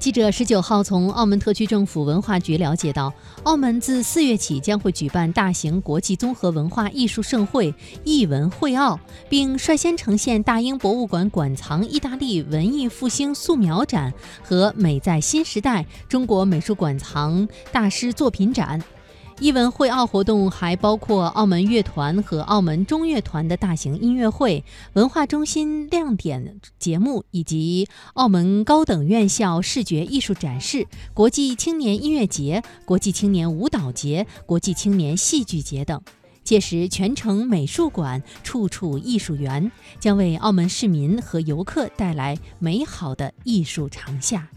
记者十九号从澳门特区政府文化局了解到，澳门自四月起将会举办大型国际综合文化艺术盛会——艺文会澳，并率先呈现大英博物馆馆藏意大利文艺复兴素描展和“美在新时代”中国美术馆藏大师作品展。艺文会澳活动还包括澳门乐团和澳门中乐团的大型音乐会、文化中心亮点节目，以及澳门高等院校视觉艺术展示、国际青年音乐节、国际青年舞蹈节、国际青年戏剧节等。届时，全城美术馆，处处艺术园，将为澳门市民和游客带来美好的艺术长夏。